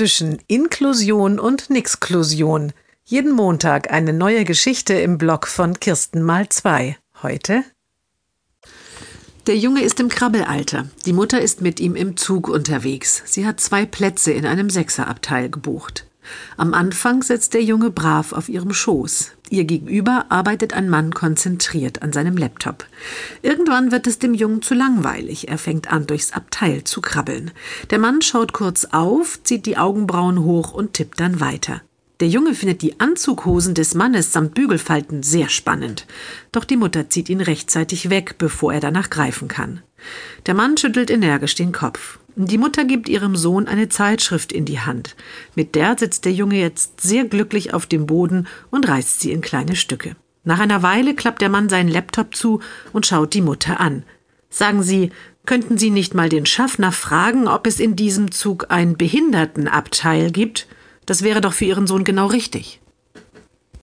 zwischen Inklusion und Nixklusion. Jeden Montag eine neue Geschichte im Blog von Kirsten mal zwei. Heute der Junge ist im Krabbelalter. Die Mutter ist mit ihm im Zug unterwegs. Sie hat zwei Plätze in einem Sechserabteil gebucht. Am Anfang sitzt der Junge brav auf ihrem Schoß. Ihr gegenüber arbeitet ein Mann konzentriert an seinem Laptop. Irgendwann wird es dem Jungen zu langweilig. Er fängt an, durchs Abteil zu krabbeln. Der Mann schaut kurz auf, zieht die Augenbrauen hoch und tippt dann weiter. Der Junge findet die Anzughosen des Mannes samt Bügelfalten sehr spannend. Doch die Mutter zieht ihn rechtzeitig weg, bevor er danach greifen kann. Der Mann schüttelt energisch den Kopf. Die Mutter gibt ihrem Sohn eine Zeitschrift in die Hand. Mit der sitzt der Junge jetzt sehr glücklich auf dem Boden und reißt sie in kleine Stücke. Nach einer Weile klappt der Mann seinen Laptop zu und schaut die Mutter an. Sagen Sie, könnten Sie nicht mal den Schaffner fragen, ob es in diesem Zug ein Behindertenabteil gibt? Das wäre doch für Ihren Sohn genau richtig.